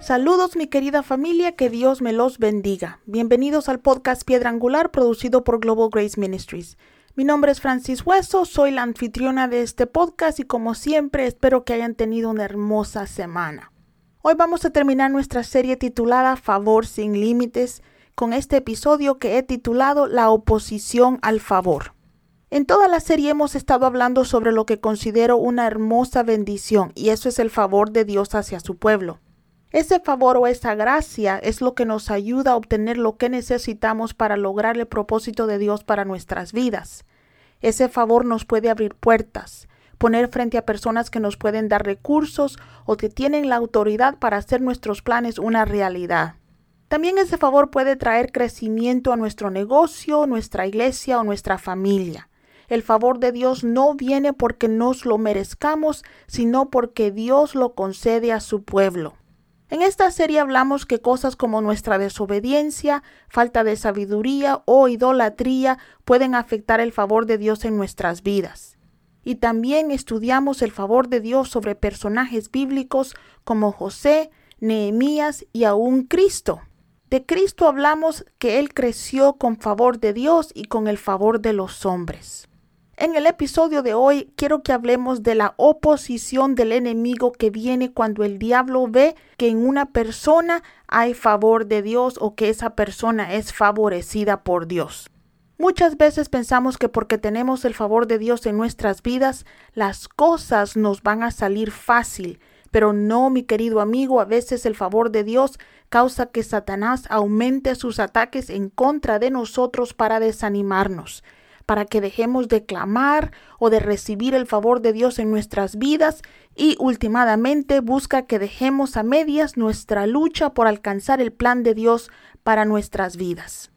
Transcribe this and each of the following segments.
Saludos mi querida familia, que Dios me los bendiga. Bienvenidos al podcast Piedra Angular producido por Global Grace Ministries. Mi nombre es Francis Hueso, soy la anfitriona de este podcast y como siempre espero que hayan tenido una hermosa semana. Hoy vamos a terminar nuestra serie titulada Favor sin Límites con este episodio que he titulado La oposición al favor. En toda la serie hemos estado hablando sobre lo que considero una hermosa bendición y eso es el favor de Dios hacia su pueblo. Ese favor o esa gracia es lo que nos ayuda a obtener lo que necesitamos para lograr el propósito de Dios para nuestras vidas. Ese favor nos puede abrir puertas, poner frente a personas que nos pueden dar recursos o que tienen la autoridad para hacer nuestros planes una realidad. También ese favor puede traer crecimiento a nuestro negocio, nuestra iglesia o nuestra familia. El favor de Dios no viene porque nos lo merezcamos, sino porque Dios lo concede a su pueblo. En esta serie hablamos que cosas como nuestra desobediencia, falta de sabiduría o idolatría pueden afectar el favor de Dios en nuestras vidas. Y también estudiamos el favor de Dios sobre personajes bíblicos como José, Nehemías y aún Cristo. De Cristo hablamos que Él creció con favor de Dios y con el favor de los hombres. En el episodio de hoy quiero que hablemos de la oposición del enemigo que viene cuando el diablo ve que en una persona hay favor de Dios o que esa persona es favorecida por Dios. Muchas veces pensamos que porque tenemos el favor de Dios en nuestras vidas, las cosas nos van a salir fácil. Pero no, mi querido amigo, a veces el favor de Dios causa que Satanás aumente sus ataques en contra de nosotros para desanimarnos para que dejemos de clamar o de recibir el favor de Dios en nuestras vidas y últimamente busca que dejemos a medias nuestra lucha por alcanzar el plan de Dios para nuestras vidas.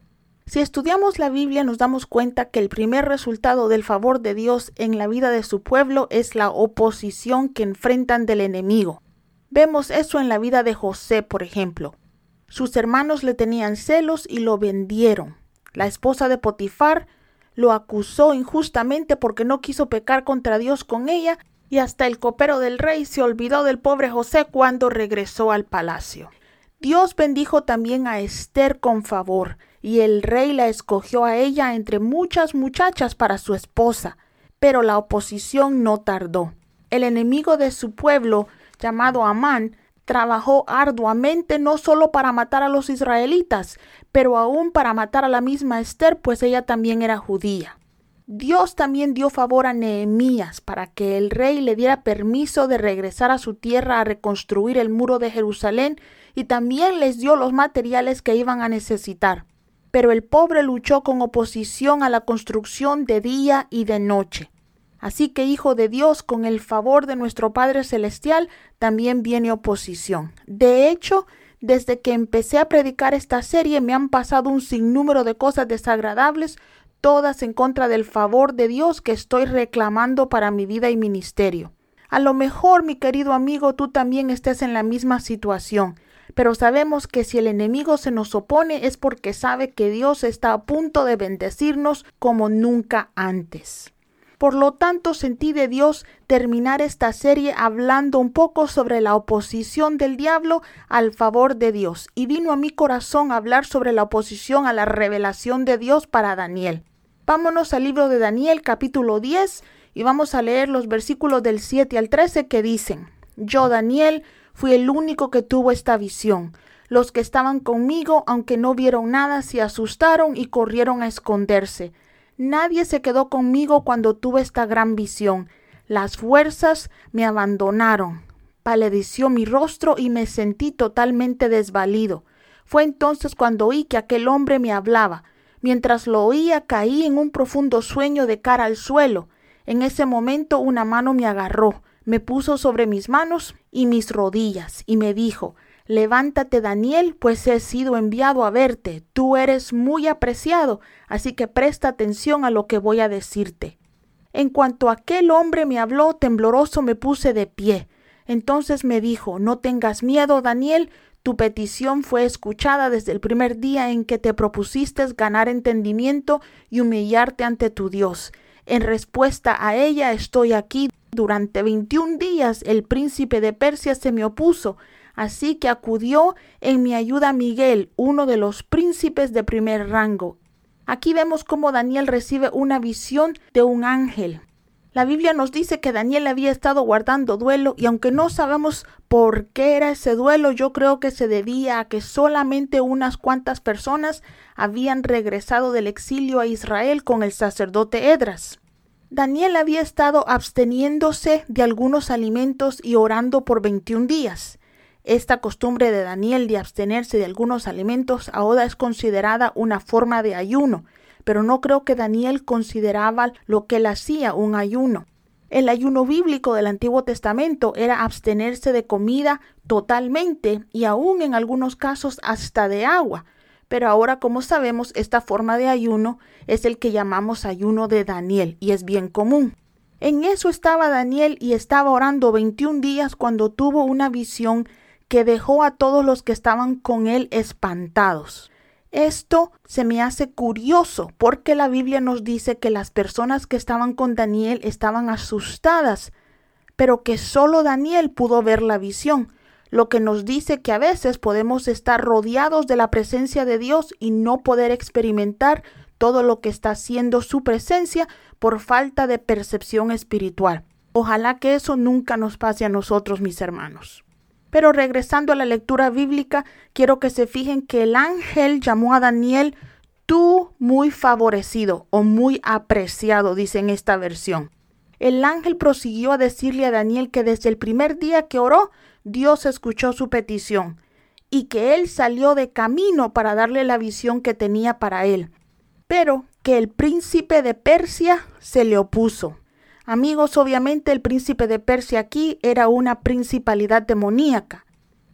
Si estudiamos la Biblia nos damos cuenta que el primer resultado del favor de Dios en la vida de su pueblo es la oposición que enfrentan del enemigo. Vemos eso en la vida de José, por ejemplo. Sus hermanos le tenían celos y lo vendieron. La esposa de Potifar lo acusó injustamente porque no quiso pecar contra Dios con ella, y hasta el copero del rey se olvidó del pobre José cuando regresó al palacio. Dios bendijo también a Esther con favor, y el rey la escogió a ella entre muchas muchachas para su esposa. Pero la oposición no tardó. El enemigo de su pueblo, llamado Amán, trabajó arduamente no solo para matar a los israelitas, pero aún para matar a la misma Esther, pues ella también era judía. Dios también dio favor a Nehemías para que el rey le diera permiso de regresar a su tierra a reconstruir el muro de Jerusalén y también les dio los materiales que iban a necesitar. Pero el pobre luchó con oposición a la construcción de día y de noche. Así que, Hijo de Dios, con el favor de nuestro Padre Celestial, también viene oposición. De hecho, desde que empecé a predicar esta serie me han pasado un sinnúmero de cosas desagradables, todas en contra del favor de Dios que estoy reclamando para mi vida y ministerio. A lo mejor, mi querido amigo, tú también estés en la misma situación, pero sabemos que si el enemigo se nos opone es porque sabe que Dios está a punto de bendecirnos como nunca antes. Por lo tanto, sentí de Dios terminar esta serie hablando un poco sobre la oposición del diablo al favor de Dios. Y vino a mi corazón hablar sobre la oposición a la revelación de Dios para Daniel. Vámonos al libro de Daniel capítulo 10 y vamos a leer los versículos del 7 al 13 que dicen, Yo, Daniel, fui el único que tuvo esta visión. Los que estaban conmigo, aunque no vieron nada, se asustaron y corrieron a esconderse. Nadie se quedó conmigo cuando tuve esta gran visión. Las fuerzas me abandonaron. Paledeció mi rostro y me sentí totalmente desvalido. Fue entonces cuando oí que aquel hombre me hablaba. Mientras lo oía caí en un profundo sueño de cara al suelo. En ese momento una mano me agarró, me puso sobre mis manos y mis rodillas, y me dijo Levántate, Daniel, pues he sido enviado a verte. Tú eres muy apreciado, así que presta atención a lo que voy a decirte. En cuanto aquel hombre me habló, tembloroso me puse de pie. Entonces me dijo, no tengas miedo, Daniel, tu petición fue escuchada desde el primer día en que te propusiste ganar entendimiento y humillarte ante tu Dios. En respuesta a ella estoy aquí. Durante veintiún días el príncipe de Persia se me opuso, así que acudió en mi ayuda Miguel, uno de los príncipes de primer rango. Aquí vemos cómo Daniel recibe una visión de un ángel. La Biblia nos dice que Daniel había estado guardando duelo y aunque no sabemos por qué era ese duelo, yo creo que se debía a que solamente unas cuantas personas habían regresado del exilio a Israel con el sacerdote Edras. Daniel había estado absteniéndose de algunos alimentos y orando por 21 días. Esta costumbre de Daniel de abstenerse de algunos alimentos ahora es considerada una forma de ayuno, pero no creo que Daniel consideraba lo que él hacía un ayuno. El ayuno bíblico del Antiguo Testamento era abstenerse de comida totalmente y aún en algunos casos hasta de agua. Pero ahora, como sabemos, esta forma de ayuno es el que llamamos ayuno de Daniel y es bien común. En eso estaba Daniel y estaba orando 21 días cuando tuvo una visión que dejó a todos los que estaban con él espantados. Esto se me hace curioso porque la Biblia nos dice que las personas que estaban con Daniel estaban asustadas, pero que solo Daniel pudo ver la visión, lo que nos dice que a veces podemos estar rodeados de la presencia de Dios y no poder experimentar todo lo que está haciendo su presencia por falta de percepción espiritual. Ojalá que eso nunca nos pase a nosotros, mis hermanos. Pero regresando a la lectura bíblica, quiero que se fijen que el ángel llamó a Daniel tú muy favorecido o muy apreciado, dice en esta versión. El ángel prosiguió a decirle a Daniel que desde el primer día que oró, Dios escuchó su petición y que él salió de camino para darle la visión que tenía para él, pero que el príncipe de Persia se le opuso. Amigos, obviamente el príncipe de Persia aquí era una principalidad demoníaca.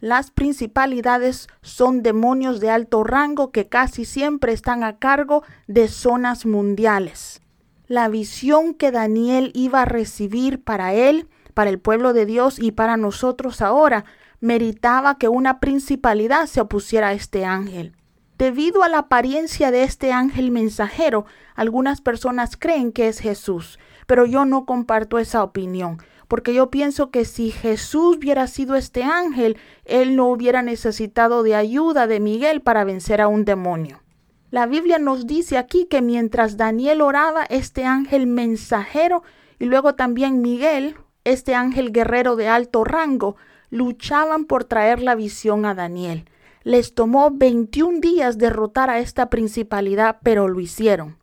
Las principalidades son demonios de alto rango que casi siempre están a cargo de zonas mundiales. La visión que Daniel iba a recibir para él, para el pueblo de Dios y para nosotros ahora, meritaba que una principalidad se opusiera a este ángel. Debido a la apariencia de este ángel mensajero, algunas personas creen que es Jesús, pero yo no comparto esa opinión, porque yo pienso que si Jesús hubiera sido este ángel, él no hubiera necesitado de ayuda de Miguel para vencer a un demonio. La Biblia nos dice aquí que mientras Daniel oraba, este ángel mensajero y luego también Miguel, este ángel guerrero de alto rango, luchaban por traer la visión a Daniel. Les tomó 21 días derrotar a esta principalidad, pero lo hicieron.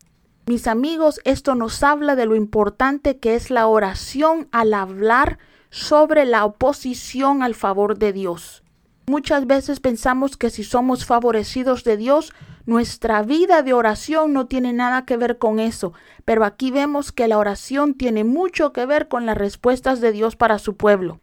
Mis amigos, esto nos habla de lo importante que es la oración al hablar sobre la oposición al favor de Dios. Muchas veces pensamos que si somos favorecidos de Dios, nuestra vida de oración no tiene nada que ver con eso, pero aquí vemos que la oración tiene mucho que ver con las respuestas de Dios para su pueblo.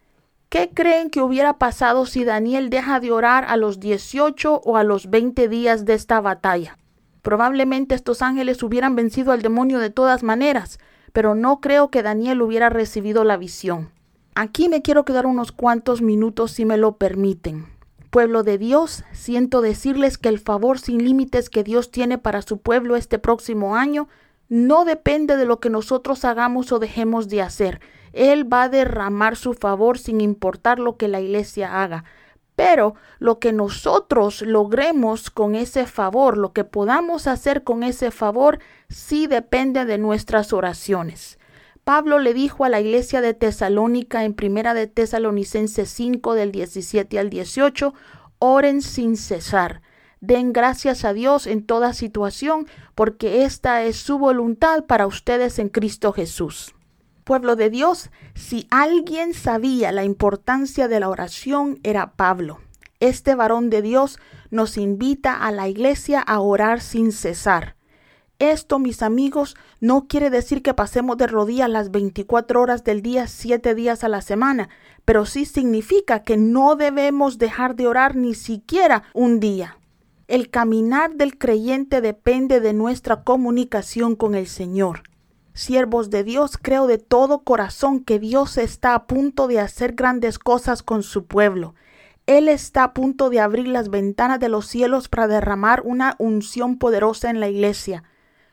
¿Qué creen que hubiera pasado si Daniel deja de orar a los 18 o a los 20 días de esta batalla? Probablemente estos ángeles hubieran vencido al demonio de todas maneras, pero no creo que Daniel hubiera recibido la visión. Aquí me quiero quedar unos cuantos minutos si me lo permiten. Pueblo de Dios, siento decirles que el favor sin límites que Dios tiene para su pueblo este próximo año no depende de lo que nosotros hagamos o dejemos de hacer. Él va a derramar su favor sin importar lo que la iglesia haga. Pero lo que nosotros logremos con ese favor, lo que podamos hacer con ese favor, sí depende de nuestras oraciones. Pablo le dijo a la iglesia de Tesalónica en Primera de Tesalonicenses 5 del 17 al 18, oren sin cesar. Den gracias a Dios en toda situación, porque esta es su voluntad para ustedes en Cristo Jesús pueblo de Dios, si alguien sabía la importancia de la oración, era Pablo. Este varón de Dios nos invita a la iglesia a orar sin cesar. Esto, mis amigos, no quiere decir que pasemos de rodillas las 24 horas del día, 7 días a la semana, pero sí significa que no debemos dejar de orar ni siquiera un día. El caminar del creyente depende de nuestra comunicación con el Señor. Siervos de Dios, creo de todo corazón que Dios está a punto de hacer grandes cosas con su pueblo. Él está a punto de abrir las ventanas de los cielos para derramar una unción poderosa en la iglesia.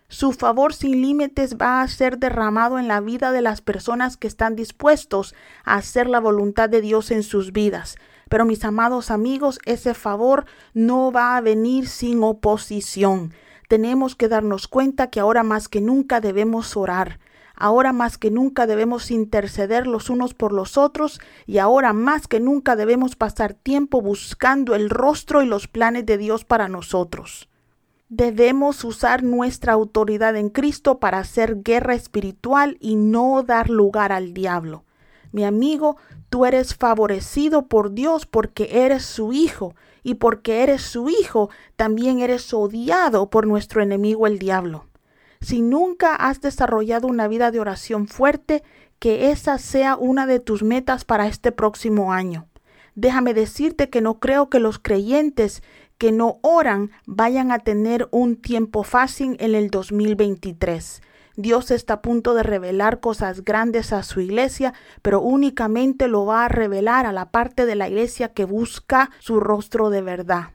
Su favor sin límites va a ser derramado en la vida de las personas que están dispuestos a hacer la voluntad de Dios en sus vidas. Pero mis amados amigos, ese favor no va a venir sin oposición. Tenemos que darnos cuenta que ahora más que nunca debemos orar. Ahora más que nunca debemos interceder los unos por los otros y ahora más que nunca debemos pasar tiempo buscando el rostro y los planes de Dios para nosotros. Debemos usar nuestra autoridad en Cristo para hacer guerra espiritual y no dar lugar al diablo. Mi amigo, tú eres favorecido por Dios porque eres su hijo, y porque eres su hijo, también eres odiado por nuestro enemigo el diablo. Si nunca has desarrollado una vida de oración fuerte, que esa sea una de tus metas para este próximo año. Déjame decirte que no creo que los creyentes que no oran vayan a tener un tiempo fácil en el 2023. Dios está a punto de revelar cosas grandes a su iglesia, pero únicamente lo va a revelar a la parte de la iglesia que busca su rostro de verdad.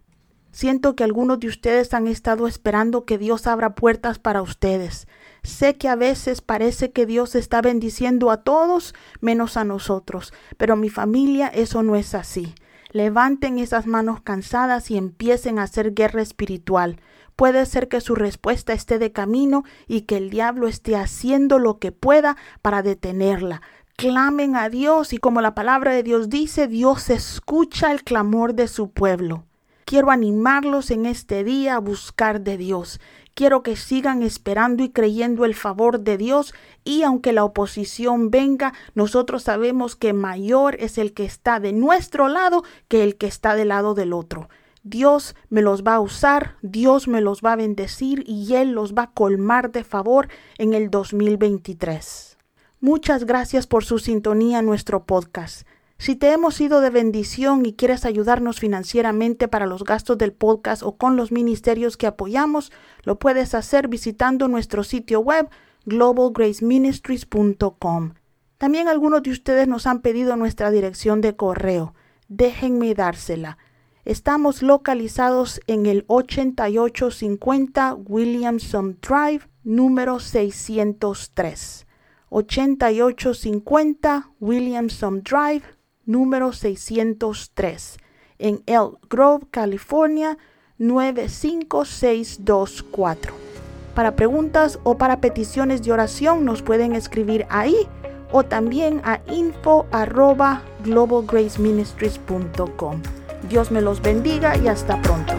Siento que algunos de ustedes han estado esperando que Dios abra puertas para ustedes. Sé que a veces parece que Dios está bendiciendo a todos menos a nosotros, pero mi familia eso no es así. Levanten esas manos cansadas y empiecen a hacer guerra espiritual. Puede ser que su respuesta esté de camino y que el diablo esté haciendo lo que pueda para detenerla. Clamen a Dios y como la palabra de Dios dice, Dios escucha el clamor de su pueblo. Quiero animarlos en este día a buscar de Dios. Quiero que sigan esperando y creyendo el favor de Dios y aunque la oposición venga, nosotros sabemos que mayor es el que está de nuestro lado que el que está del lado del otro. Dios me los va a usar, Dios me los va a bendecir y Él los va a colmar de favor en el 2023. Muchas gracias por su sintonía en nuestro podcast. Si te hemos sido de bendición y quieres ayudarnos financieramente para los gastos del podcast o con los ministerios que apoyamos, lo puedes hacer visitando nuestro sitio web globalgraceministries.com. También algunos de ustedes nos han pedido nuestra dirección de correo. Déjenme dársela. Estamos localizados en el 8850 Williamson Drive, número 603. 8850 Williamson Drive, número 603, en El Grove, California 95624. Para preguntas o para peticiones de oración nos pueden escribir ahí o también a info globalgraceministries.com. Dios me los bendiga y hasta pronto.